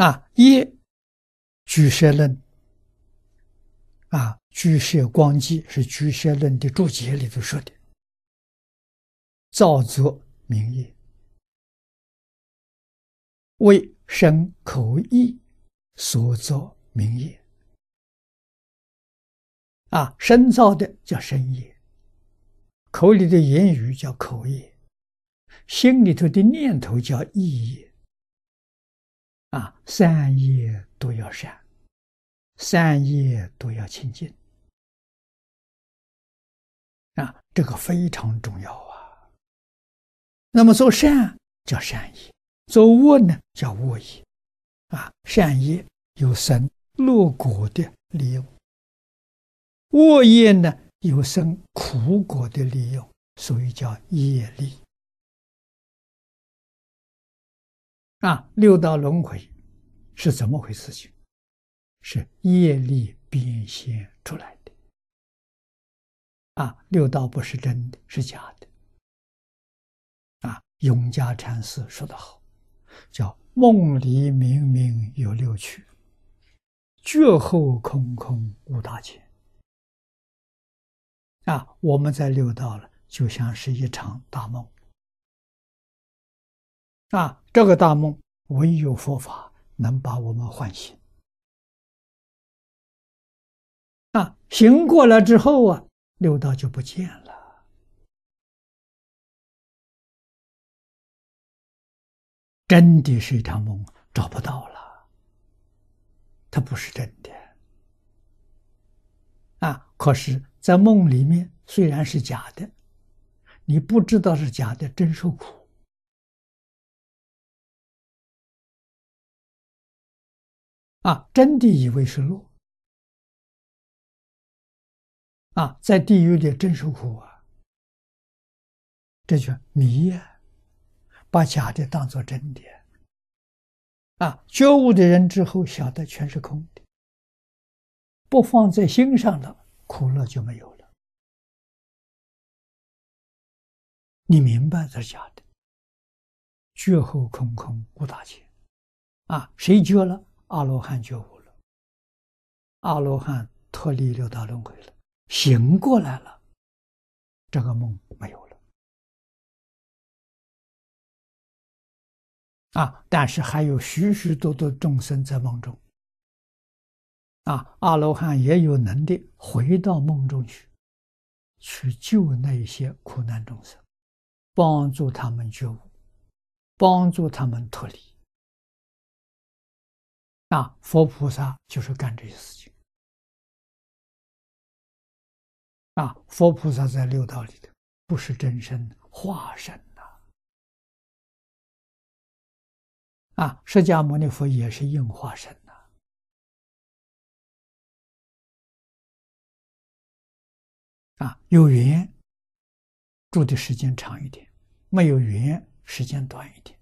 啊，业居舍论啊，居舍光记是居舍论的注解里头说的，造作名业，为身口意所作名业。啊，身造的叫身业，口里的言语叫口业，心里头的念头叫意业。啊，善业都要善，善业都要清净。啊，这个非常重要啊。那么做善叫善业，做恶呢叫恶业。啊，善业有生乐果的利用。恶业呢，有生苦果的利用，所以叫业力。啊，六道轮回是怎么回事？情是业力变现出来的。啊，六道不是真的，是假的。啊，永嘉禅师说得好，叫梦里明明有六趣，觉后空空无大千。啊，我们在六道了，就像是一场大梦。啊，这个大梦唯有佛法能把我们唤醒。啊，醒过来之后啊，六道就不见了，真的是一场梦，找不到了，它不是真的。啊，可是。在梦里面虽然是假的，你不知道是假的，真受苦啊！真的以为是乐啊，在地狱里真受苦啊！这叫迷呀，把假的当做真的啊！觉悟的人之后晓得全是空的，不放在心上了。苦乐就没有了，你明白这是假的。觉后空空无大千，啊，谁觉了？阿罗汉觉悟了，阿罗汉脱离六道轮回了，醒过来了，这个梦没有了。啊，但是还有许许多多众生在梦中。啊，阿罗汉也有能力回到梦中去，去救那些苦难众生，帮助他们觉悟，帮助他们脱离。啊，佛菩萨就是干这些事情。啊，佛菩萨在六道里头不是真身化身呐。啊，释迦牟尼佛也是应化身呐。啊，有缘住的时间长一点，没有缘时间短一点。